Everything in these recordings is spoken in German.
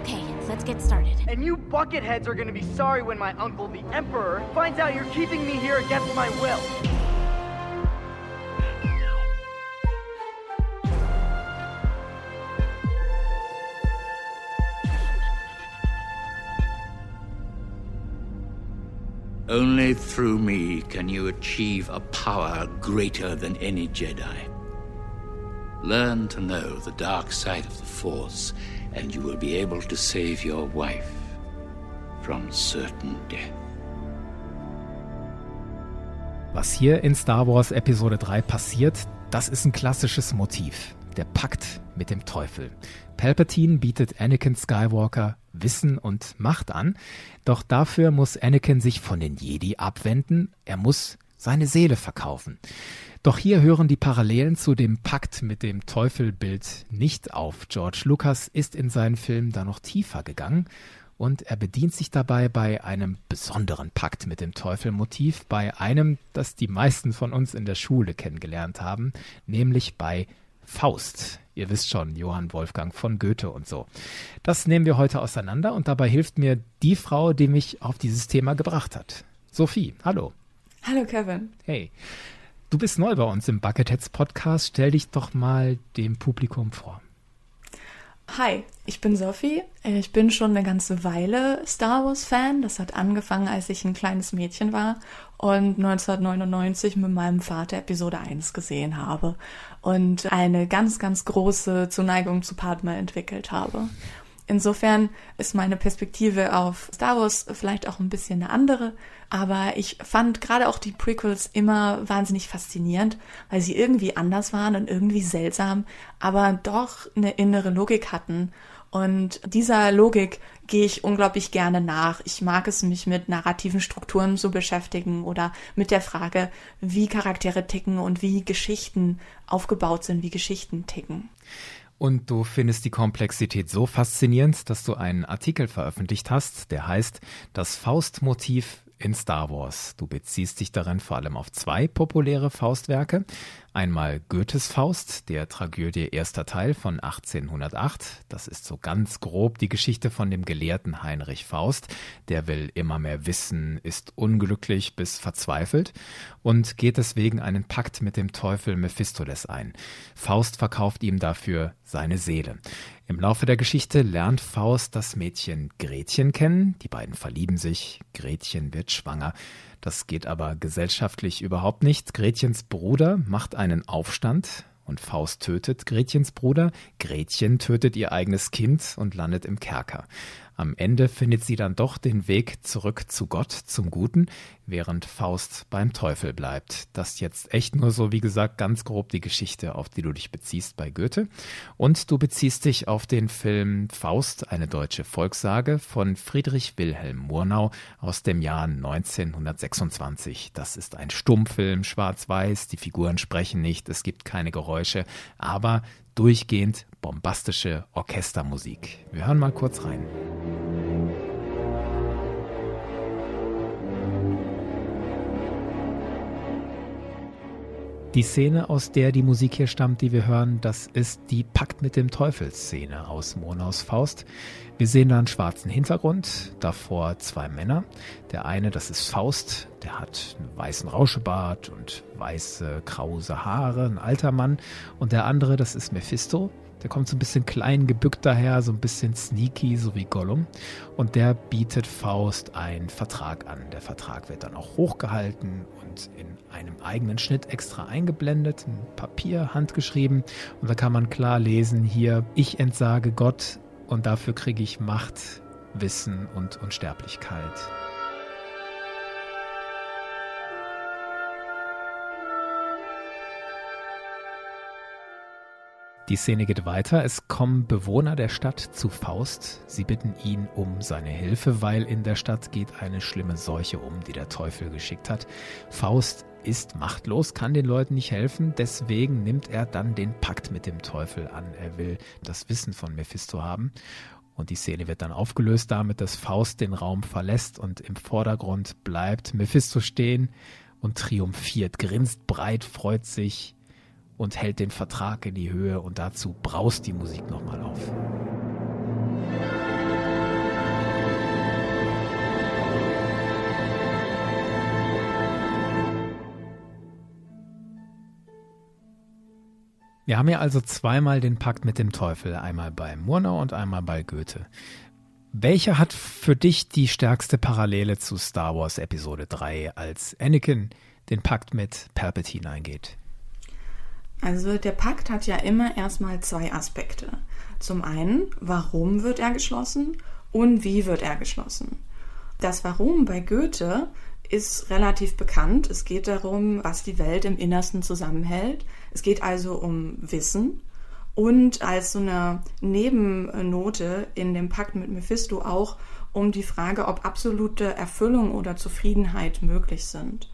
Okay, let's get started. And you bucketheads are gonna be sorry when my uncle, the Emperor, finds out you're keeping me here against my will. Only through me can you achieve a power greater than any Jedi. Learn to know the dark side of the Force, and you will be able to save your wife from certain death. Was hier in Star Wars Episode 3 passiert, das ist ein klassisches Motiv. Der Pakt mit dem Teufel. Palpatine bietet Anakin Skywalker Wissen und Macht an, doch dafür muss Anakin sich von den Jedi abwenden, er muss seine Seele verkaufen. Doch hier hören die Parallelen zu dem Pakt mit dem Teufelbild nicht auf. George Lucas ist in seinen Film da noch tiefer gegangen und er bedient sich dabei bei einem besonderen Pakt mit dem Teufelmotiv, bei einem, das die meisten von uns in der Schule kennengelernt haben, nämlich bei Faust. Ihr wisst schon, Johann Wolfgang von Goethe und so. Das nehmen wir heute auseinander und dabei hilft mir die Frau, die mich auf dieses Thema gebracht hat. Sophie, hallo. Hallo Kevin. Hey. Du bist neu bei uns im Bucketheads Podcast. Stell dich doch mal dem Publikum vor. Hi, ich bin Sophie. Ich bin schon eine ganze Weile Star Wars Fan. Das hat angefangen, als ich ein kleines Mädchen war und 1999 mit meinem Vater Episode 1 gesehen habe und eine ganz, ganz große Zuneigung zu Padma entwickelt habe. Insofern ist meine Perspektive auf Star Wars vielleicht auch ein bisschen eine andere, aber ich fand gerade auch die Prequels immer wahnsinnig faszinierend, weil sie irgendwie anders waren und irgendwie seltsam, aber doch eine innere Logik hatten. Und dieser Logik gehe ich unglaublich gerne nach. Ich mag es, mich mit narrativen Strukturen zu beschäftigen oder mit der Frage, wie Charaktere ticken und wie Geschichten aufgebaut sind, wie Geschichten ticken. Und du findest die Komplexität so faszinierend, dass du einen Artikel veröffentlicht hast, der heißt Das Faustmotiv in Star Wars. Du beziehst dich darin vor allem auf zwei populäre Faustwerke. Einmal Goethes Faust, der Tragödie erster Teil von 1808. Das ist so ganz grob die Geschichte von dem Gelehrten Heinrich Faust. Der will immer mehr wissen, ist unglücklich bis verzweifelt und geht deswegen einen Pakt mit dem Teufel Mephistopheles ein. Faust verkauft ihm dafür seine Seele. Im Laufe der Geschichte lernt Faust das Mädchen Gretchen kennen. Die beiden verlieben sich. Gretchen wird schwanger. Das geht aber gesellschaftlich überhaupt nicht. Gretchens Bruder macht einen Aufstand und Faust tötet Gretchens Bruder. Gretchen tötet ihr eigenes Kind und landet im Kerker. Am Ende findet sie dann doch den Weg zurück zu Gott, zum Guten, während Faust beim Teufel bleibt. Das jetzt echt nur so, wie gesagt, ganz grob die Geschichte, auf die du dich beziehst bei Goethe. Und du beziehst dich auf den Film Faust, eine deutsche Volkssage von Friedrich Wilhelm Murnau aus dem Jahr 1926. Das ist ein Stummfilm, schwarz-weiß, die Figuren sprechen nicht, es gibt keine Geräusche, aber durchgehend bombastische Orchestermusik. Wir hören mal kurz rein. Die Szene, aus der die Musik hier stammt, die wir hören, das ist die Pakt mit dem Teufel-Szene aus Monaus Faust. Wir sehen da einen schwarzen Hintergrund, davor zwei Männer. Der eine, das ist Faust, der hat einen weißen Rauschebart und weiße, krause Haare, ein alter Mann. Und der andere, das ist Mephisto, der kommt so ein bisschen klein gebückt daher, so ein bisschen sneaky, so wie Gollum. Und der bietet Faust einen Vertrag an. Der Vertrag wird dann auch hochgehalten und in einem eigenen Schnitt extra eingeblendet, ein Papier handgeschrieben. Und da kann man klar lesen, hier, ich entsage Gott und dafür kriege ich Macht, Wissen und Unsterblichkeit. Die Szene geht weiter. Es kommen Bewohner der Stadt zu Faust. Sie bitten ihn um seine Hilfe, weil in der Stadt geht eine schlimme Seuche um, die der Teufel geschickt hat. Faust ist machtlos, kann den Leuten nicht helfen, deswegen nimmt er dann den Pakt mit dem Teufel an. Er will das Wissen von Mephisto haben. Und die Szene wird dann aufgelöst damit, dass Faust den Raum verlässt und im Vordergrund bleibt Mephisto stehen und triumphiert, grinst breit, freut sich, und hält den Vertrag in die Höhe und dazu braust die Musik nochmal auf. Wir haben ja also zweimal den Pakt mit dem Teufel, einmal bei Murnau und einmal bei Goethe. Welcher hat für dich die stärkste Parallele zu Star Wars Episode 3, als Anakin den Pakt mit Palpatine eingeht? Also der Pakt hat ja immer erstmal zwei Aspekte. Zum einen, warum wird er geschlossen und wie wird er geschlossen? Das Warum bei Goethe ist relativ bekannt. Es geht darum, was die Welt im Innersten zusammenhält. Es geht also um Wissen. Und als so eine Nebennote in dem Pakt mit Mephisto auch um die Frage, ob absolute Erfüllung oder Zufriedenheit möglich sind.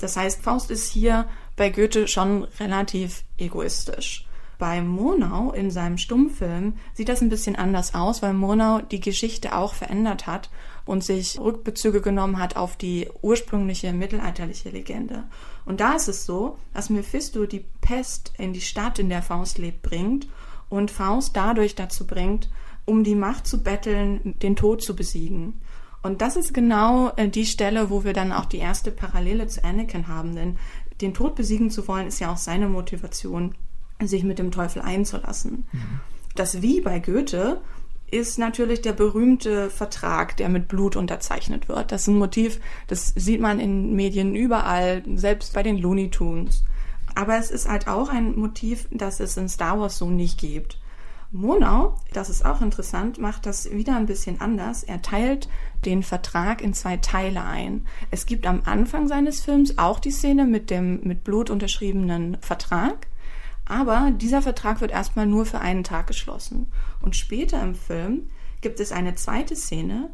Das heißt, Faust ist hier bei Goethe schon relativ egoistisch. Bei Murnau in seinem Stummfilm sieht das ein bisschen anders aus, weil Murnau die Geschichte auch verändert hat und sich Rückbezüge genommen hat auf die ursprüngliche mittelalterliche Legende. Und da ist es so, dass Mephisto die Pest in die Stadt, in der Faust lebt, bringt und Faust dadurch dazu bringt, um die Macht zu betteln, den Tod zu besiegen. Und das ist genau äh, die Stelle, wo wir dann auch die erste Parallele zu Anakin haben, denn den Tod besiegen zu wollen, ist ja auch seine Motivation, sich mit dem Teufel einzulassen. Mhm. Das Wie bei Goethe ist natürlich der berühmte Vertrag, der mit Blut unterzeichnet wird. Das ist ein Motiv, das sieht man in Medien überall, selbst bei den Looney Tunes. Aber es ist halt auch ein Motiv, das es in Star Wars so nicht gibt. Monau, das ist auch interessant, macht das wieder ein bisschen anders. Er teilt den Vertrag in zwei Teile ein. Es gibt am Anfang seines Films auch die Szene mit dem mit Blut unterschriebenen Vertrag. Aber dieser Vertrag wird erstmal nur für einen Tag geschlossen. Und später im Film gibt es eine zweite Szene,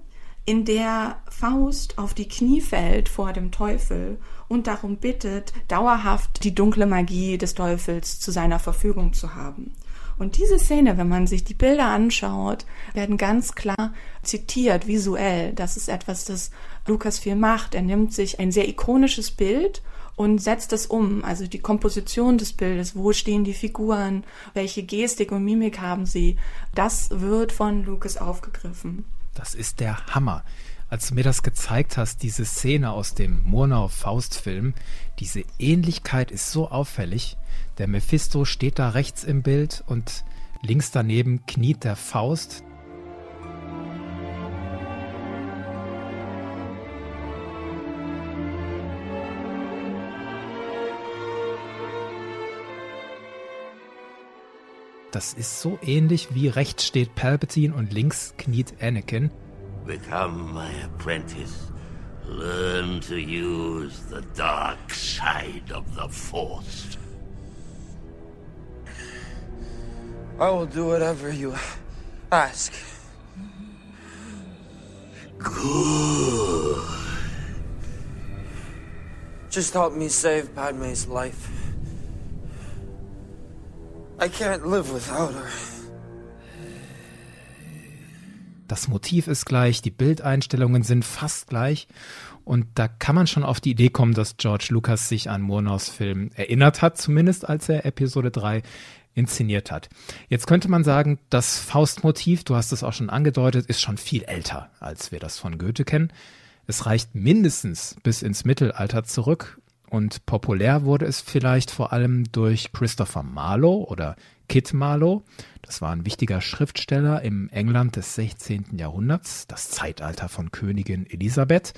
in der Faust auf die Knie fällt vor dem Teufel und darum bittet, dauerhaft die dunkle Magie des Teufels zu seiner Verfügung zu haben. Und diese Szene, wenn man sich die Bilder anschaut, werden ganz klar zitiert, visuell. Das ist etwas, das Lukas viel macht. Er nimmt sich ein sehr ikonisches Bild und setzt es um. Also die Komposition des Bildes, wo stehen die Figuren, welche Gestik und Mimik haben sie, das wird von Lucas aufgegriffen. Das ist der Hammer. Als du mir das gezeigt hast, diese Szene aus dem Murnau-Faust-Film, diese Ähnlichkeit ist so auffällig. Der Mephisto steht da rechts im Bild und links daneben kniet der Faust, Das ist so ähnlich wie rechts steht Palpatine und links kniet Anakin. Become my apprentice. Learn to use the dark side of the Force. I will do whatever you ask. Good. Just help me save Padme's life. I can't live without her. Das Motiv ist gleich, die Bildeinstellungen sind fast gleich. Und da kann man schon auf die Idee kommen, dass George Lucas sich an Murnaus Film erinnert hat, zumindest als er Episode 3 inszeniert hat. Jetzt könnte man sagen, das Faustmotiv, du hast es auch schon angedeutet, ist schon viel älter, als wir das von Goethe kennen. Es reicht mindestens bis ins Mittelalter zurück und populär wurde es vielleicht vor allem durch Christopher Marlowe oder Kit Marlowe. Das war ein wichtiger Schriftsteller im England des 16. Jahrhunderts, das Zeitalter von Königin Elisabeth.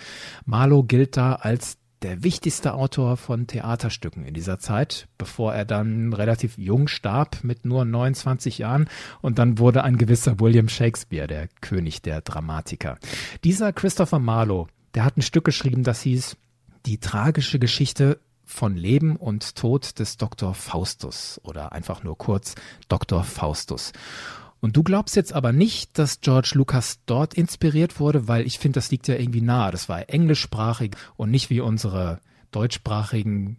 Marlowe gilt da als der wichtigste Autor von Theaterstücken in dieser Zeit, bevor er dann relativ jung starb mit nur 29 Jahren und dann wurde ein gewisser William Shakespeare der König der Dramatiker. Dieser Christopher Marlowe, der hat ein Stück geschrieben, das hieß die tragische Geschichte von Leben und Tod des Dr. Faustus oder einfach nur kurz Dr. Faustus. Und du glaubst jetzt aber nicht, dass George Lucas dort inspiriert wurde, weil ich finde, das liegt ja irgendwie nahe. Das war englischsprachig und nicht wie unsere deutschsprachigen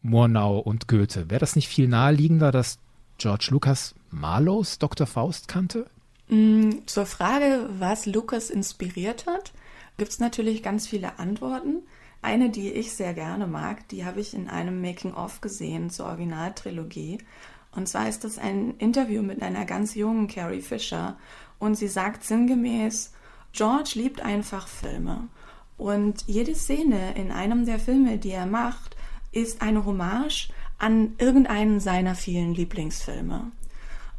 Murnau und Goethe. Wäre das nicht viel naheliegender, dass George Lucas Marlows Dr. Faust kannte? Mm, zur Frage, was Lucas inspiriert hat, gibt es natürlich ganz viele Antworten. Eine, die ich sehr gerne mag, die habe ich in einem Making-of gesehen zur Originaltrilogie. Und zwar ist das ein Interview mit einer ganz jungen Carrie Fisher. Und sie sagt sinngemäß, George liebt einfach Filme. Und jede Szene in einem der Filme, die er macht, ist eine Hommage an irgendeinen seiner vielen Lieblingsfilme.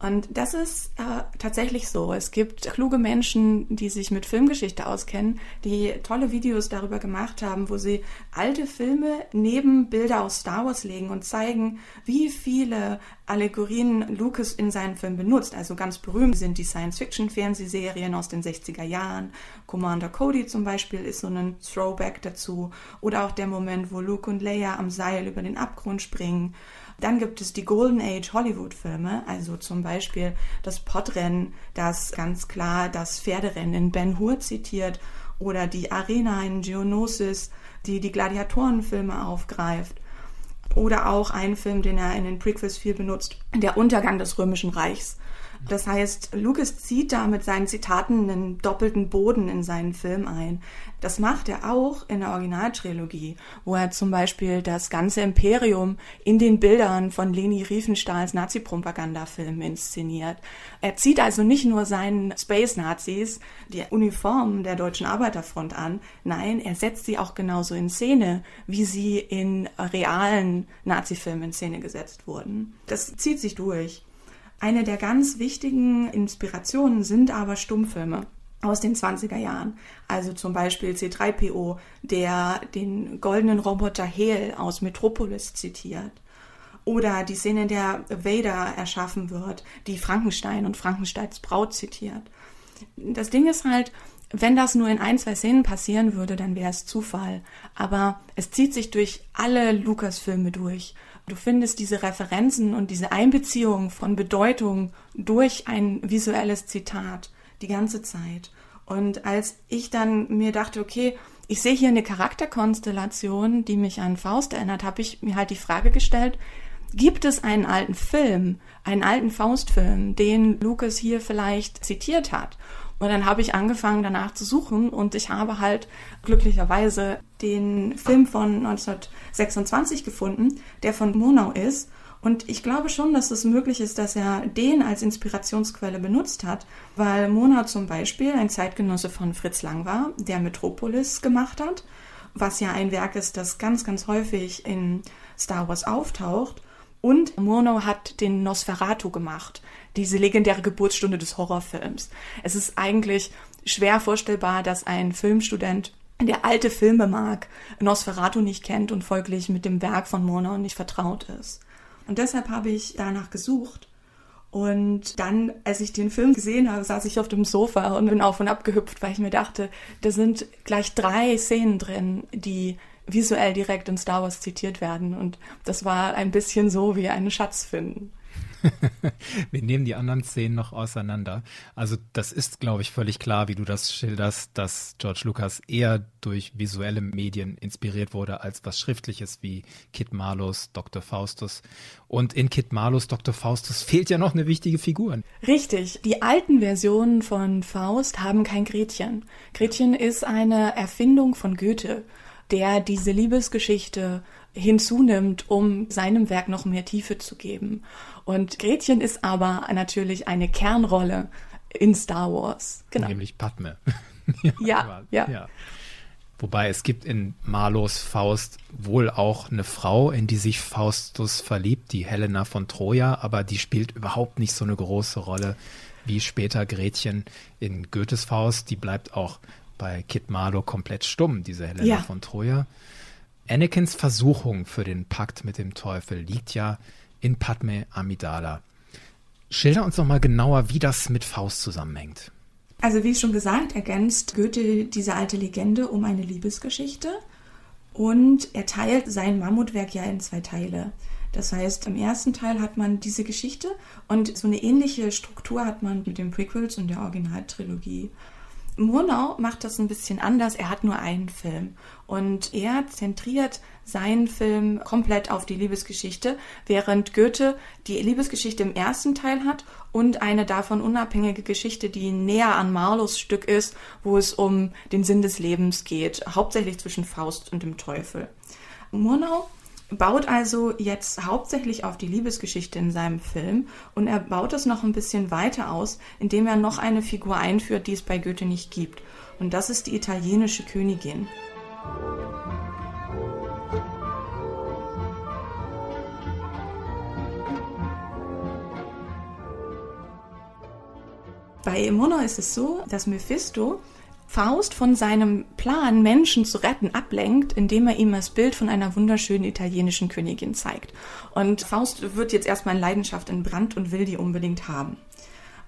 Und das ist äh, tatsächlich so. Es gibt kluge Menschen, die sich mit Filmgeschichte auskennen, die tolle Videos darüber gemacht haben, wo sie alte Filme neben Bilder aus Star Wars legen und zeigen, wie viele Allegorien Lucas in seinen Filmen benutzt. Also ganz berühmt sind die Science-Fiction-Fernsehserien aus den 60er Jahren. Commander Cody zum Beispiel ist so ein Throwback dazu. Oder auch der Moment, wo Luke und Leia am Seil über den Abgrund springen. Dann gibt es die Golden Age Hollywood-Filme, also zum Beispiel das Podrennen, das ganz klar das Pferderennen in Ben Hur zitiert, oder die Arena in Geonosis, die die Gladiatorenfilme aufgreift. Oder auch ein Film, den er in den Prequels viel benutzt, der Untergang des Römischen Reichs. Das heißt, Lucas zieht da mit seinen Zitaten einen doppelten Boden in seinen Film ein. Das macht er auch in der Originaltrilogie, wo er zum Beispiel das ganze Imperium in den Bildern von Leni Riefenstahls Nazi-Propagandafilm inszeniert. Er zieht also nicht nur seinen Space-Nazis die Uniformen der Deutschen Arbeiterfront an, nein, er setzt sie auch genauso in Szene, wie sie in realen Nazi-Filmen in Szene gesetzt wurden. Das zieht sich durch. Eine der ganz wichtigen Inspirationen sind aber Stummfilme aus den 20er Jahren. Also zum Beispiel C3PO, der den goldenen Roboter Hel aus Metropolis zitiert. Oder die Szene, in der Vader erschaffen wird, die Frankenstein und Frankensteins Braut zitiert. Das Ding ist halt, wenn das nur in ein, zwei Szenen passieren würde, dann wäre es Zufall. Aber es zieht sich durch alle Lukas-Filme durch. Du findest diese Referenzen und diese Einbeziehung von Bedeutung durch ein visuelles Zitat die ganze Zeit. Und als ich dann mir dachte, okay, ich sehe hier eine Charakterkonstellation, die mich an Faust erinnert, habe ich mir halt die Frage gestellt, gibt es einen alten Film, einen alten Faustfilm, den Lucas hier vielleicht zitiert hat? Und dann habe ich angefangen danach zu suchen und ich habe halt glücklicherweise den Film von 1926 gefunden, der von Murnau ist. Und ich glaube schon, dass es möglich ist, dass er den als Inspirationsquelle benutzt hat, weil Murnau zum Beispiel ein Zeitgenosse von Fritz Lang war, der Metropolis gemacht hat, was ja ein Werk ist, das ganz, ganz häufig in Star Wars auftaucht. Und Murnau hat den Nosferatu gemacht, diese legendäre Geburtsstunde des Horrorfilms. Es ist eigentlich schwer vorstellbar, dass ein Filmstudent der alte Filme mag, Nosferatu nicht kennt und folglich mit dem Werk von Murnau nicht vertraut ist. Und deshalb habe ich danach gesucht. Und dann, als ich den Film gesehen habe, saß ich auf dem Sofa und bin auf und ab gehüpft, weil ich mir dachte, da sind gleich drei Szenen drin, die visuell direkt in Star Wars zitiert werden. Und das war ein bisschen so wie einen Schatz finden. Wir nehmen die anderen Szenen noch auseinander. Also das ist, glaube ich, völlig klar, wie du das schilderst, dass George Lucas eher durch visuelle Medien inspiriert wurde als was Schriftliches wie Kit Marlows Dr. Faustus. Und in Kit Marlows Dr. Faustus fehlt ja noch eine wichtige Figur. Richtig. Die alten Versionen von Faust haben kein Gretchen. Gretchen ist eine Erfindung von Goethe der diese Liebesgeschichte hinzunimmt, um seinem Werk noch mehr Tiefe zu geben. Und Gretchen ist aber natürlich eine Kernrolle in Star Wars. Genau. Nämlich Padme. ja, ja, ja, ja. Wobei es gibt in Marlos Faust wohl auch eine Frau, in die sich Faustus verliebt, die Helena von Troja, aber die spielt überhaupt nicht so eine große Rolle wie später Gretchen in Goethes Faust. Die bleibt auch bei Kit Marlowe komplett stumm, diese Helena ja. von Troja. Anakins Versuchung für den Pakt mit dem Teufel liegt ja in Padme Amidala. Schilder uns noch mal genauer, wie das mit Faust zusammenhängt. Also wie schon gesagt, ergänzt Goethe diese alte Legende um eine Liebesgeschichte und er teilt sein Mammutwerk ja in zwei Teile. Das heißt, im ersten Teil hat man diese Geschichte und so eine ähnliche Struktur hat man mit den Prequels und der Originaltrilogie. Murnau macht das ein bisschen anders. Er hat nur einen Film und er zentriert seinen Film komplett auf die Liebesgeschichte, während Goethe die Liebesgeschichte im ersten Teil hat und eine davon unabhängige Geschichte, die näher an Marlos Stück ist, wo es um den Sinn des Lebens geht, hauptsächlich zwischen Faust und dem Teufel. Murnau baut also jetzt hauptsächlich auf die Liebesgeschichte in seinem Film und er baut es noch ein bisschen weiter aus, indem er noch eine Figur einführt, die es bei Goethe nicht gibt. Und das ist die italienische Königin. Bei Emono ist es so, dass Mephisto Faust von seinem Plan, Menschen zu retten, ablenkt, indem er ihm das Bild von einer wunderschönen italienischen Königin zeigt. Und Faust wird jetzt erstmal in Leidenschaft entbrannt und will die unbedingt haben.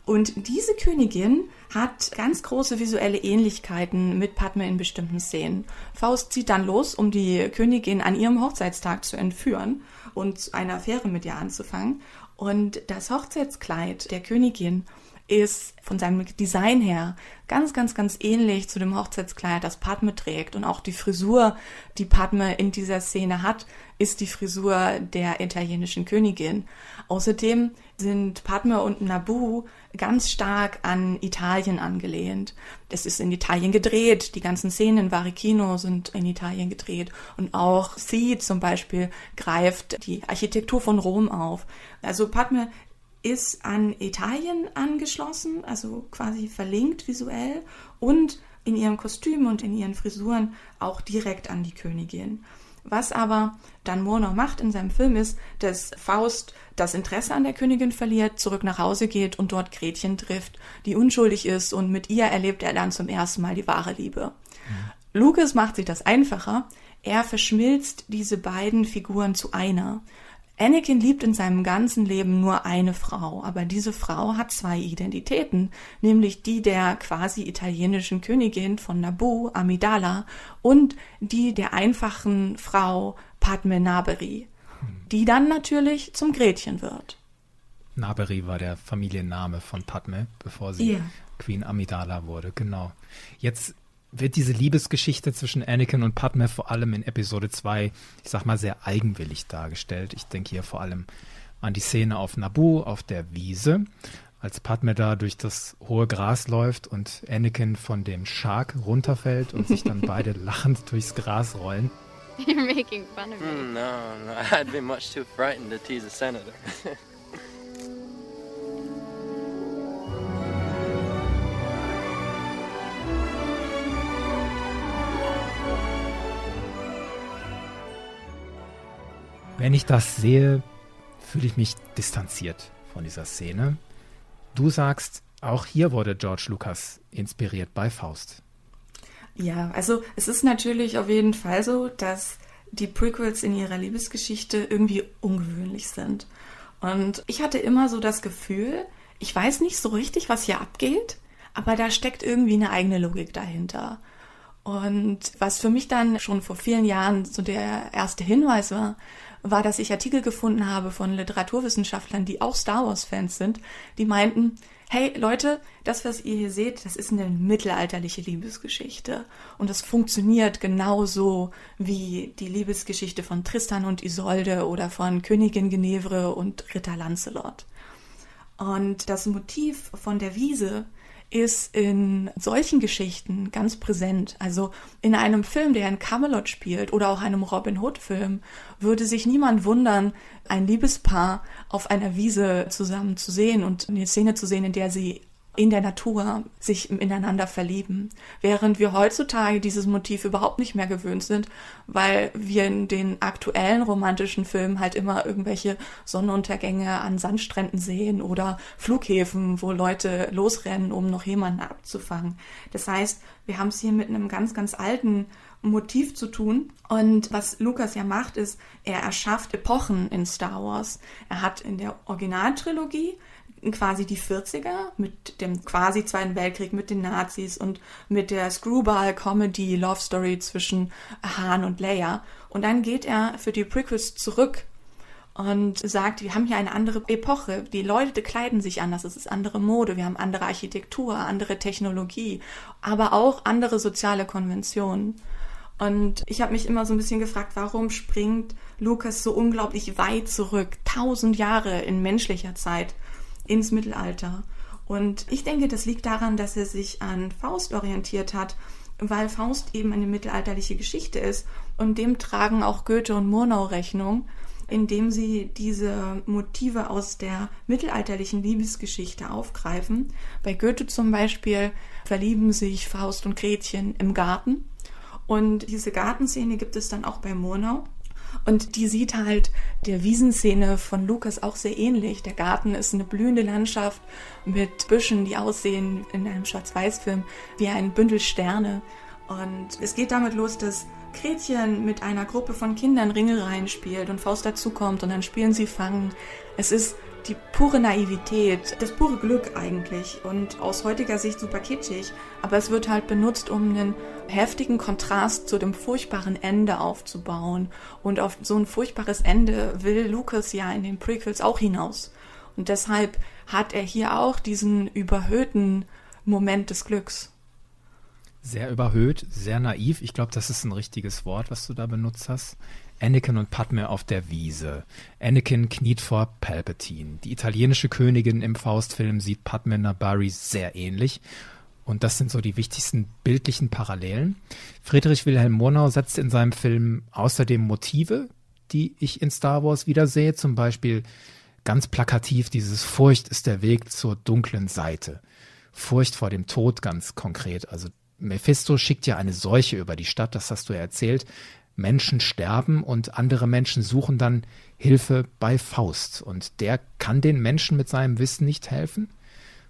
Und diese Königin hat ganz große visuelle Ähnlichkeiten mit Padme in bestimmten Szenen. Faust zieht dann los, um die Königin an ihrem Hochzeitstag zu entführen und eine Affäre mit ihr anzufangen. Und das Hochzeitskleid der Königin ist von seinem Design her ganz, ganz, ganz ähnlich zu dem Hochzeitskleid, das Padme trägt. Und auch die Frisur, die Padme in dieser Szene hat, ist die Frisur der italienischen Königin. Außerdem sind Padme und Nabu ganz stark an Italien angelehnt. Es ist in Italien gedreht, die ganzen Szenen in Varicino sind in Italien gedreht und auch Sie zum Beispiel greift die Architektur von Rom auf. Also Padme ist an Italien angeschlossen, also quasi verlinkt visuell und in ihrem Kostüm und in ihren Frisuren auch direkt an die Königin. Was aber dann Murnau macht in seinem Film ist, dass Faust das Interesse an der Königin verliert, zurück nach Hause geht und dort Gretchen trifft, die unschuldig ist und mit ihr erlebt er dann zum ersten Mal die wahre Liebe. Mhm. Lucas macht sich das einfacher. Er verschmilzt diese beiden Figuren zu einer. Anakin liebt in seinem ganzen Leben nur eine Frau, aber diese Frau hat zwei Identitäten, nämlich die der quasi italienischen Königin von Naboo, Amidala, und die der einfachen Frau Padme Naberi, die dann natürlich zum Gretchen wird. Naberi war der Familienname von Padme, bevor sie yeah. Queen Amidala wurde, genau. Jetzt wird diese Liebesgeschichte zwischen Anakin und Padme vor allem in Episode 2, ich sag mal, sehr eigenwillig dargestellt. Ich denke hier vor allem an die Szene auf Naboo, auf der Wiese, als Padme da durch das hohe Gras läuft und Anakin von dem Shark runterfällt und sich dann beide lachend durchs Gras rollen. You're making fun of me. Mm, no, no, I'd be much too frightened to tease a senator. Wenn ich das sehe, fühle ich mich distanziert von dieser Szene. Du sagst, auch hier wurde George Lucas inspiriert bei Faust. Ja, also es ist natürlich auf jeden Fall so, dass die Prequels in ihrer Liebesgeschichte irgendwie ungewöhnlich sind. Und ich hatte immer so das Gefühl, ich weiß nicht so richtig, was hier abgeht, aber da steckt irgendwie eine eigene Logik dahinter. Und was für mich dann schon vor vielen Jahren so der erste Hinweis war, war, dass ich Artikel gefunden habe von Literaturwissenschaftlern, die auch Star Wars-Fans sind, die meinten, hey Leute, das, was ihr hier seht, das ist eine mittelalterliche Liebesgeschichte. Und das funktioniert genauso wie die Liebesgeschichte von Tristan und Isolde oder von Königin Genevre und Ritter Lancelot. Und das Motiv von der Wiese ist in solchen Geschichten ganz präsent. Also in einem Film, der in Camelot spielt oder auch einem Robin Hood Film, würde sich niemand wundern, ein Liebespaar auf einer Wiese zusammen zu sehen und eine Szene zu sehen, in der sie in der Natur sich ineinander verlieben. Während wir heutzutage dieses Motiv überhaupt nicht mehr gewöhnt sind, weil wir in den aktuellen romantischen Filmen halt immer irgendwelche Sonnenuntergänge an Sandstränden sehen oder Flughäfen, wo Leute losrennen, um noch jemanden abzufangen. Das heißt, wir haben es hier mit einem ganz, ganz alten Motiv zu tun. Und was Lukas ja macht, ist, er erschafft Epochen in Star Wars. Er hat in der Originaltrilogie quasi die 40er mit dem quasi Zweiten Weltkrieg, mit den Nazis und mit der Screwball-Comedy Love Story zwischen Han und Leia. Und dann geht er für die Prequels zurück und sagt, wir haben hier eine andere Epoche. Die Leute kleiden sich anders, es ist andere Mode, wir haben andere Architektur, andere Technologie, aber auch andere soziale Konventionen. Und ich habe mich immer so ein bisschen gefragt, warum springt Lukas so unglaublich weit zurück, tausend Jahre in menschlicher Zeit ins Mittelalter. Und ich denke, das liegt daran, dass er sich an Faust orientiert hat, weil Faust eben eine mittelalterliche Geschichte ist. Und dem tragen auch Goethe und Murnau Rechnung, indem sie diese Motive aus der mittelalterlichen Liebesgeschichte aufgreifen. Bei Goethe zum Beispiel verlieben sich Faust und Gretchen im Garten. Und diese Gartenszene gibt es dann auch bei Murnau. Und die sieht halt der Wiesenszene von Lukas auch sehr ähnlich. Der Garten ist eine blühende Landschaft mit Büschen, die aussehen in einem Schwarz-Weiß-Film wie ein Bündel Sterne. Und es geht damit los, dass Gretchen mit einer Gruppe von Kindern Ringe reinspielt und Faust dazukommt und dann spielen sie Fangen. Es ist die pure Naivität, das pure Glück eigentlich und aus heutiger Sicht super kitschig, aber es wird halt benutzt, um einen heftigen Kontrast zu dem furchtbaren Ende aufzubauen und auf so ein furchtbares Ende will Lucas ja in den Prequels auch hinaus und deshalb hat er hier auch diesen überhöhten Moment des Glücks. Sehr überhöht, sehr naiv. Ich glaube, das ist ein richtiges Wort, was du da benutzt hast. Anakin und Padme auf der Wiese. Anakin kniet vor Palpatine. Die italienische Königin im Faustfilm sieht Padme Nabari sehr ähnlich. Und das sind so die wichtigsten bildlichen Parallelen. Friedrich Wilhelm Murnau setzt in seinem Film außerdem Motive, die ich in Star Wars wiedersehe. Zum Beispiel ganz plakativ dieses Furcht ist der Weg zur dunklen Seite. Furcht vor dem Tod ganz konkret. Also Mephisto schickt ja eine Seuche über die Stadt, das hast du ja erzählt. Menschen sterben und andere Menschen suchen dann Hilfe bei Faust. Und der kann den Menschen mit seinem Wissen nicht helfen,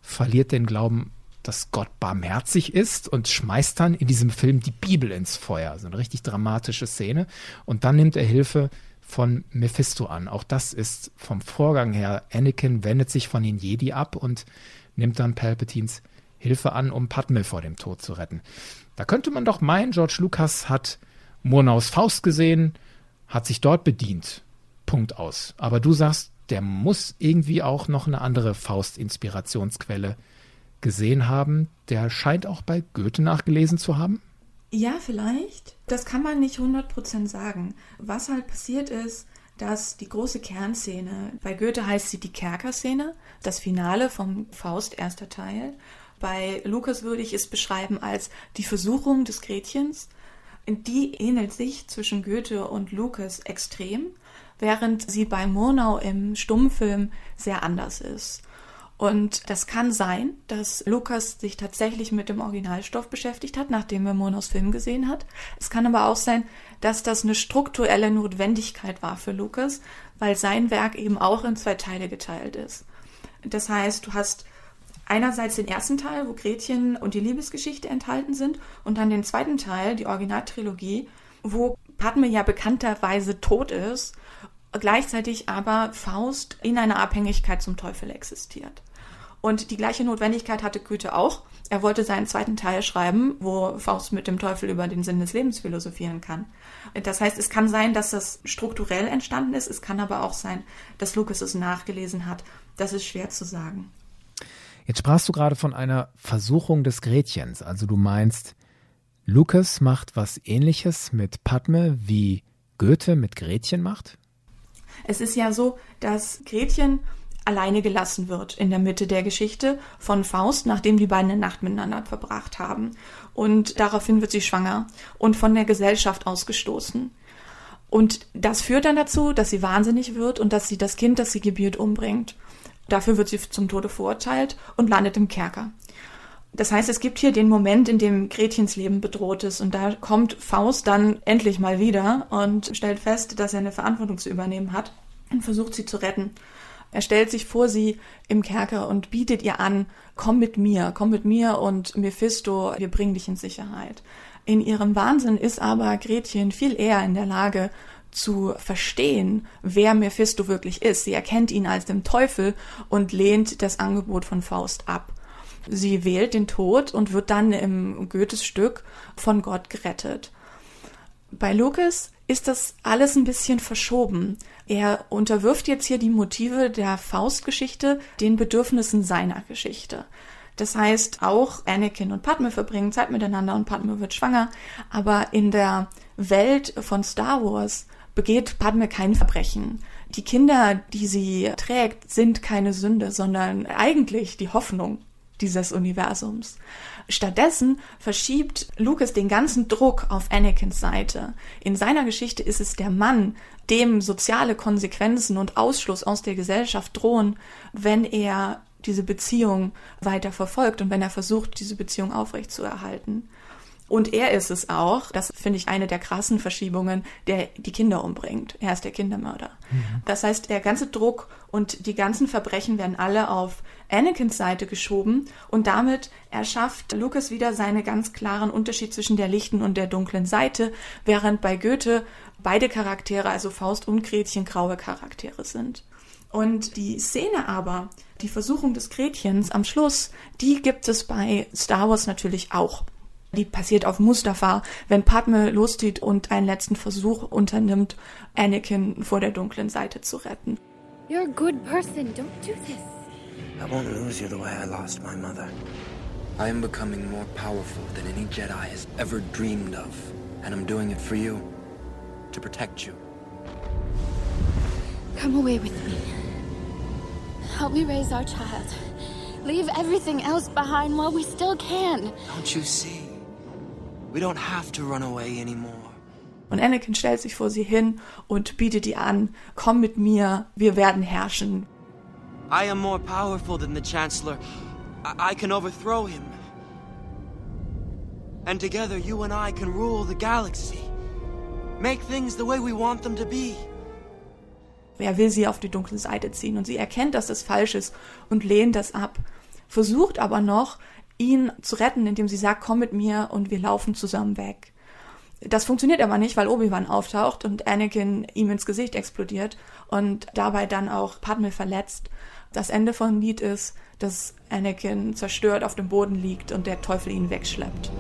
verliert den Glauben, dass Gott barmherzig ist und schmeißt dann in diesem Film die Bibel ins Feuer. So eine richtig dramatische Szene. Und dann nimmt er Hilfe von Mephisto an. Auch das ist vom Vorgang her, Anakin wendet sich von den Jedi ab und nimmt dann Palpatines Hilfe an, um Padme vor dem Tod zu retten. Da könnte man doch meinen, George Lucas hat Murnaus Faust gesehen, hat sich dort bedient. Punkt aus. Aber du sagst, der muss irgendwie auch noch eine andere Faust-Inspirationsquelle gesehen haben. Der scheint auch bei Goethe nachgelesen zu haben. Ja, vielleicht. Das kann man nicht 100% sagen. Was halt passiert ist, dass die große Kernszene, bei Goethe heißt sie die Kerkerszene, das Finale vom Faust erster Teil. Bei Lukas würde ich es beschreiben als die Versuchung des Gretchens die ähnelt sich zwischen Goethe und Lucas extrem, während sie bei Murnau im Stummfilm sehr anders ist. Und das kann sein, dass Lukas sich tatsächlich mit dem Originalstoff beschäftigt hat, nachdem er Murnaus Film gesehen hat. Es kann aber auch sein, dass das eine strukturelle Notwendigkeit war für Lukas, weil sein Werk eben auch in zwei Teile geteilt ist. Das heißt, du hast einerseits den ersten Teil, wo Gretchen und die Liebesgeschichte enthalten sind, und dann den zweiten Teil, die Originaltrilogie, wo Padme ja bekannterweise tot ist, gleichzeitig aber Faust in einer Abhängigkeit zum Teufel existiert. Und die gleiche Notwendigkeit hatte Goethe auch. Er wollte seinen zweiten Teil schreiben, wo Faust mit dem Teufel über den Sinn des Lebens philosophieren kann. Das heißt, es kann sein, dass das strukturell entstanden ist. Es kann aber auch sein, dass Lucas es nachgelesen hat. Das ist schwer zu sagen. Jetzt sprachst du gerade von einer Versuchung des Gretchens. Also du meinst, Lukas macht was ähnliches mit Padme, wie Goethe mit Gretchen macht? Es ist ja so, dass Gretchen alleine gelassen wird in der Mitte der Geschichte von Faust, nachdem die beiden eine Nacht miteinander verbracht haben. Und daraufhin wird sie schwanger und von der Gesellschaft ausgestoßen. Und das führt dann dazu, dass sie wahnsinnig wird und dass sie das Kind, das sie gebiert, umbringt. Dafür wird sie zum Tode verurteilt und landet im Kerker. Das heißt, es gibt hier den Moment, in dem Gretchens Leben bedroht ist und da kommt Faust dann endlich mal wieder und stellt fest, dass er eine Verantwortung zu übernehmen hat und versucht sie zu retten. Er stellt sich vor sie im Kerker und bietet ihr an, komm mit mir, komm mit mir und Mephisto, wir bringen dich in Sicherheit. In ihrem Wahnsinn ist aber Gretchen viel eher in der Lage, zu verstehen, wer Mephisto wirklich ist. Sie erkennt ihn als den Teufel und lehnt das Angebot von Faust ab. Sie wählt den Tod und wird dann im Goethes Stück von Gott gerettet. Bei Lucas ist das alles ein bisschen verschoben. Er unterwirft jetzt hier die Motive der Faustgeschichte den Bedürfnissen seiner Geschichte. Das heißt, auch Anakin und Padme verbringen Zeit miteinander und Padme wird schwanger. Aber in der Welt von Star Wars begeht Padme kein Verbrechen. Die Kinder, die sie trägt, sind keine Sünde, sondern eigentlich die Hoffnung dieses Universums. Stattdessen verschiebt Lucas den ganzen Druck auf Anakins Seite. In seiner Geschichte ist es der Mann, dem soziale Konsequenzen und Ausschluss aus der Gesellschaft drohen, wenn er diese Beziehung weiter verfolgt und wenn er versucht, diese Beziehung aufrechtzuerhalten. Und er ist es auch, das finde ich eine der krassen Verschiebungen, der die Kinder umbringt. Er ist der Kindermörder. Mhm. Das heißt, der ganze Druck und die ganzen Verbrechen werden alle auf Anakins Seite geschoben und damit erschafft Lucas wieder seine ganz klaren Unterschied zwischen der lichten und der dunklen Seite, während bei Goethe beide Charaktere, also Faust und Gretchen, graue Charaktere sind. Und die Szene aber, die Versuchung des Gretchens am Schluss, die gibt es bei Star Wars natürlich auch. Die passiert auf Mustafa, wenn Padme loszieht und einen letzten Versuch unternimmt, Anakin vor der dunklen Seite zu retten. You're a good person. Don't do this. I won't lose you the way I lost my mother. I am becoming more powerful than any Jedi has ever dreamed of. And I'm doing it for you. To protect you. Come away with me. Help me raise our child. Leave everything else behind while we still can. Don't you see? Und Anakin stellt sich vor sie hin und bietet ihr an, komm mit mir, wir werden herrschen. I am more powerful than the Chancellor. I, I can overthrow him. And together you and I can rule the galaxy. Make things the way we want them to be. Er will sie auf die dunkle Seite ziehen und sie erkennt, dass das falsch ist und lehnt das ab. Versucht aber noch, ihn zu retten, indem sie sagt, komm mit mir und wir laufen zusammen weg. Das funktioniert aber nicht, weil Obi-Wan auftaucht und Anakin ihm ins Gesicht explodiert und dabei dann auch Padme verletzt. Das Ende von Lied ist, dass Anakin zerstört auf dem Boden liegt und der Teufel ihn wegschleppt.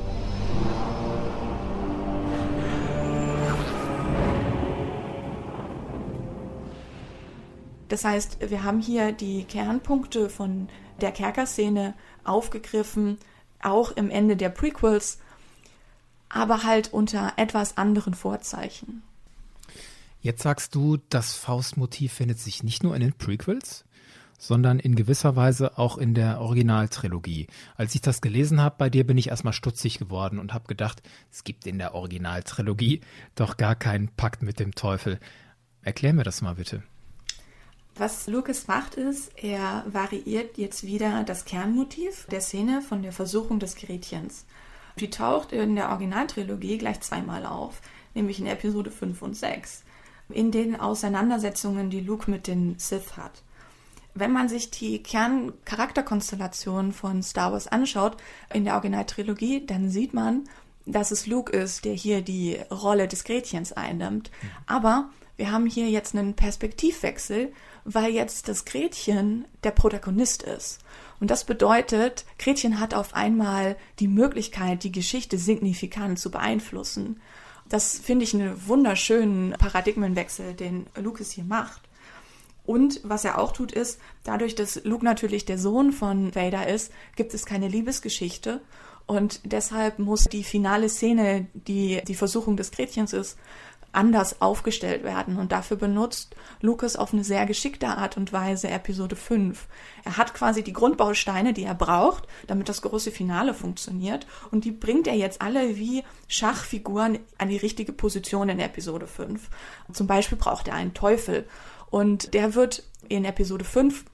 Das heißt, wir haben hier die Kernpunkte von der Kerkerszene aufgegriffen, auch im Ende der Prequels, aber halt unter etwas anderen Vorzeichen. Jetzt sagst du, das Faustmotiv findet sich nicht nur in den Prequels, sondern in gewisser Weise auch in der Originaltrilogie. Als ich das gelesen habe bei dir, bin ich erstmal stutzig geworden und habe gedacht, es gibt in der Originaltrilogie doch gar keinen Pakt mit dem Teufel. Erklär mir das mal bitte. Was Lucas macht, ist, er variiert jetzt wieder das Kernmotiv der Szene von der Versuchung des Gretchens. Die taucht in der Originaltrilogie gleich zweimal auf, nämlich in Episode 5 und 6, in den Auseinandersetzungen, die Luke mit den Sith hat. Wenn man sich die Kerncharakterkonstellation von Star Wars anschaut in der Originaltrilogie, dann sieht man, dass es Luke ist, der hier die Rolle des Gretchens einnimmt. Aber wir haben hier jetzt einen Perspektivwechsel weil jetzt das Gretchen der Protagonist ist. Und das bedeutet, Gretchen hat auf einmal die Möglichkeit, die Geschichte signifikant zu beeinflussen. Das finde ich einen wunderschönen Paradigmenwechsel, den Lucas hier macht. Und was er auch tut, ist, dadurch, dass Luke natürlich der Sohn von Vader ist, gibt es keine Liebesgeschichte. Und deshalb muss die finale Szene, die die Versuchung des Gretchens ist, anders aufgestellt werden. Und dafür benutzt Lucas auf eine sehr geschickte Art und Weise Episode 5. Er hat quasi die Grundbausteine, die er braucht, damit das große Finale funktioniert. Und die bringt er jetzt alle wie Schachfiguren an die richtige Position in Episode 5. Zum Beispiel braucht er einen Teufel. Und der wird in Episode 5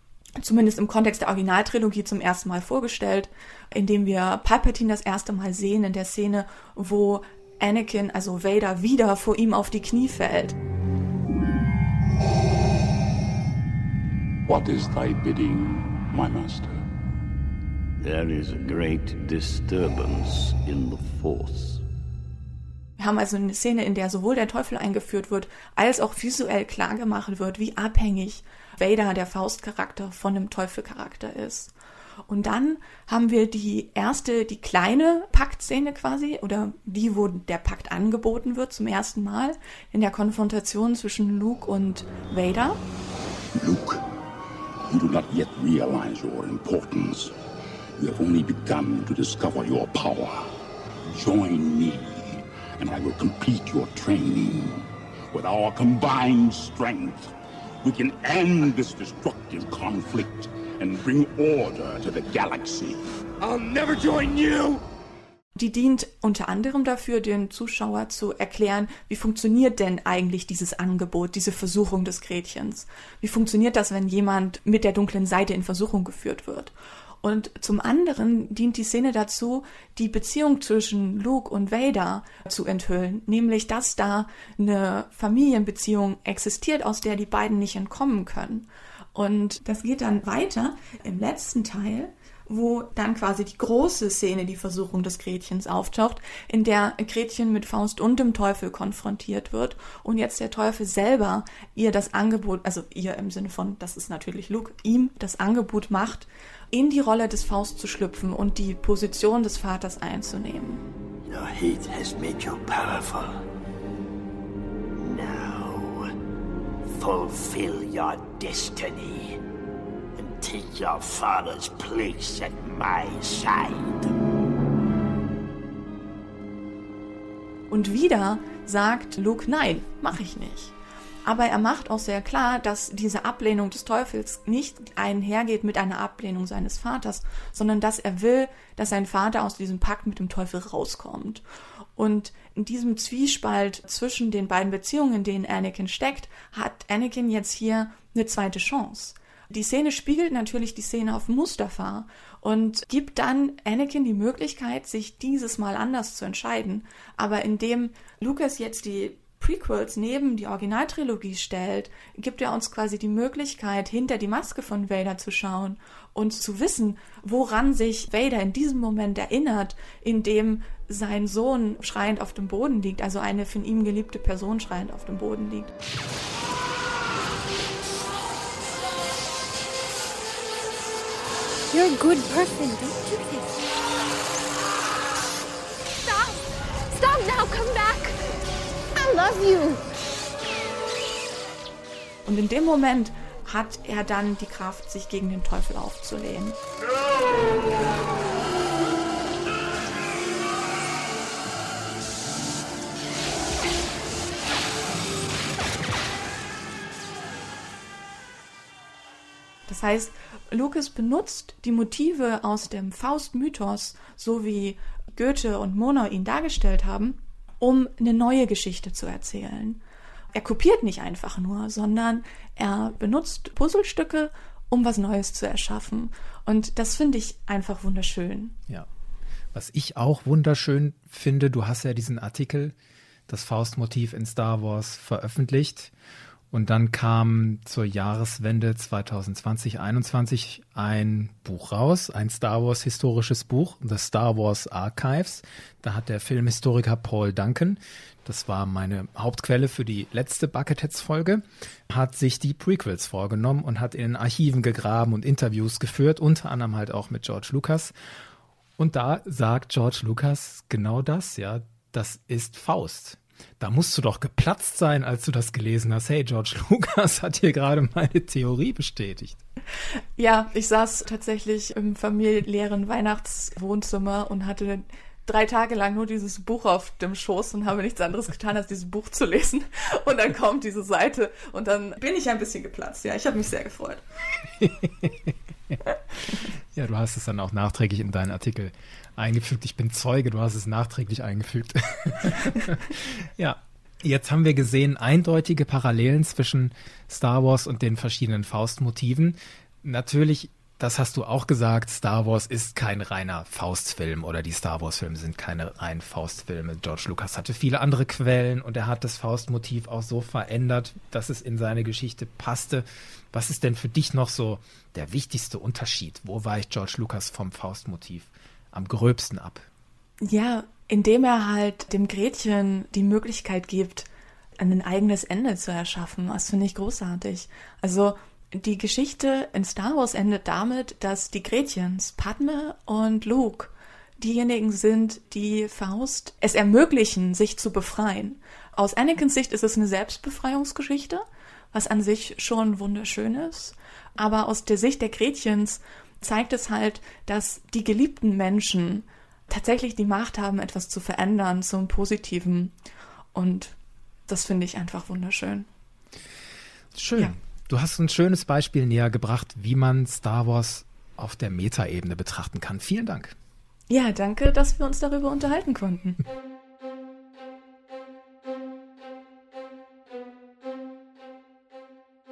zumindest im Kontext der Originaltrilogie zum ersten Mal vorgestellt, indem wir Palpatine das erste Mal sehen in der Szene, wo Anakin, also Vader, wieder vor ihm auf die Knie fällt. What is thy bidding, my master? There is a great disturbance in the Force. Wir haben also eine Szene, in der sowohl der Teufel eingeführt wird, als auch visuell klargemacht wird, wie abhängig Vader, der Faustcharakter, von dem Teufelcharakter ist. Und dann haben wir die erste, die kleine Paktszene quasi, oder die, wo der Pakt angeboten wird zum ersten Mal, in der Konfrontation zwischen Luke und Vader. Luke, you do not yet realize your importance. You have only begun to discover your power. Join me, and I will complete your training. With our combined strength, we can end this destructive conflict and bring order to the galaxy. I'll never join you! Die dient unter anderem dafür, den Zuschauer zu erklären, wie funktioniert denn eigentlich dieses Angebot, diese Versuchung des Gretchens? Wie funktioniert das, wenn jemand mit der dunklen Seite in Versuchung geführt wird? Und zum anderen dient die Szene dazu, die Beziehung zwischen Luke und Vader zu enthüllen, nämlich dass da eine Familienbeziehung existiert, aus der die beiden nicht entkommen können. Und das geht dann weiter im letzten Teil, wo dann quasi die große Szene, die Versuchung des Gretchens auftaucht, in der Gretchen mit Faust und dem Teufel konfrontiert wird und jetzt der Teufel selber ihr das Angebot, also ihr im Sinne von, das ist natürlich Luke, ihm das Angebot macht, in die Rolle des Faust zu schlüpfen und die Position des Vaters einzunehmen. Your heat has made you powerful. Now, fulfill your destiny and take your father's place at my side. Und wieder sagt Luke, nein, mach ich nicht. Aber er macht auch sehr klar, dass diese Ablehnung des Teufels nicht einhergeht mit einer Ablehnung seines Vaters, sondern dass er will, dass sein Vater aus diesem Pakt mit dem Teufel rauskommt. Und in diesem Zwiespalt zwischen den beiden Beziehungen, in denen Anakin steckt, hat Anakin jetzt hier eine zweite Chance. Die Szene spiegelt natürlich die Szene auf Mustafa und gibt dann Anakin die Möglichkeit, sich dieses Mal anders zu entscheiden. Aber indem Lucas jetzt die Prequels neben die Originaltrilogie stellt, gibt er uns quasi die Möglichkeit, hinter die Maske von Vader zu schauen und zu wissen, woran sich Vader in diesem Moment erinnert, in dem sein Sohn schreiend auf dem Boden liegt, also eine von ihm geliebte Person schreiend auf dem Boden liegt. You're a good person. Love you! Und in dem Moment hat er dann die Kraft, sich gegen den Teufel aufzulehnen. Das heißt, Lucas benutzt die Motive aus dem Faust-Mythos, so wie Goethe und Murnau ihn dargestellt haben, um eine neue Geschichte zu erzählen. Er kopiert nicht einfach nur, sondern er benutzt Puzzlestücke, um was Neues zu erschaffen. Und das finde ich einfach wunderschön. Ja. Was ich auch wunderschön finde, du hast ja diesen Artikel, das Faustmotiv in Star Wars, veröffentlicht. Und dann kam zur Jahreswende 2020-21 ein Buch raus, ein Star Wars historisches Buch, The Star Wars Archives. Da hat der Filmhistoriker Paul Duncan, das war meine Hauptquelle für die letzte Bucketheads Folge, hat sich die Prequels vorgenommen und hat in Archiven gegraben und Interviews geführt, unter anderem halt auch mit George Lucas. Und da sagt George Lucas genau das, ja, das ist Faust. Da musst du doch geplatzt sein, als du das gelesen hast. Hey, George Lucas hat hier gerade meine Theorie bestätigt. Ja, ich saß tatsächlich im familiären Weihnachtswohnzimmer und hatte drei Tage lang nur dieses Buch auf dem Schoß und habe nichts anderes getan, als dieses Buch zu lesen. Und dann kommt diese Seite und dann bin ich ein bisschen geplatzt. Ja, ich habe mich sehr gefreut. ja, du hast es dann auch nachträglich in deinen Artikel eingefügt. Ich bin Zeuge, du hast es nachträglich eingefügt. ja. Jetzt haben wir gesehen eindeutige Parallelen zwischen Star Wars und den verschiedenen Faustmotiven. Natürlich, das hast du auch gesagt, Star Wars ist kein reiner Faustfilm oder die Star Wars-Filme sind keine reinen Faustfilme. George Lucas hatte viele andere Quellen und er hat das Faustmotiv auch so verändert, dass es in seine Geschichte passte. Was ist denn für dich noch so der wichtigste Unterschied? Wo weicht George Lucas vom Faustmotiv am gröbsten ab? Ja, indem er halt dem Gretchen die Möglichkeit gibt, ein eigenes Ende zu erschaffen. Das finde ich großartig. Also die Geschichte in Star Wars endet damit, dass die Gretchens, Padme und Luke, diejenigen sind, die Faust es ermöglichen, sich zu befreien. Aus Anakins Sicht ist es eine Selbstbefreiungsgeschichte, was an sich schon wunderschön ist. Aber aus der Sicht der Gretchens zeigt es halt, dass die geliebten Menschen tatsächlich die Macht haben, etwas zu verändern zum Positiven. Und das finde ich einfach wunderschön. Schön. Ja. Du hast ein schönes Beispiel näher gebracht, wie man Star Wars auf der Metaebene betrachten kann. Vielen Dank. Ja, danke, dass wir uns darüber unterhalten konnten.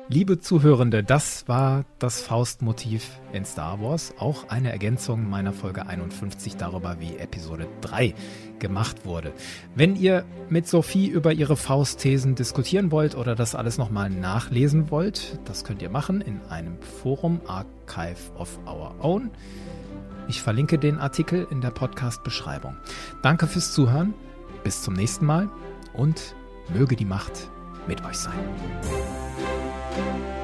Liebe Zuhörende, das war das Faustmotiv in Star Wars. Auch eine Ergänzung meiner Folge 51 darüber, wie Episode 3 gemacht wurde. Wenn ihr mit Sophie über ihre Faustthesen diskutieren wollt oder das alles nochmal nachlesen wollt, das könnt ihr machen in einem Forum Archive of Our Own. Ich verlinke den Artikel in der Podcast-Beschreibung. Danke fürs Zuhören, bis zum nächsten Mal und möge die Macht mit euch sein. Thank you.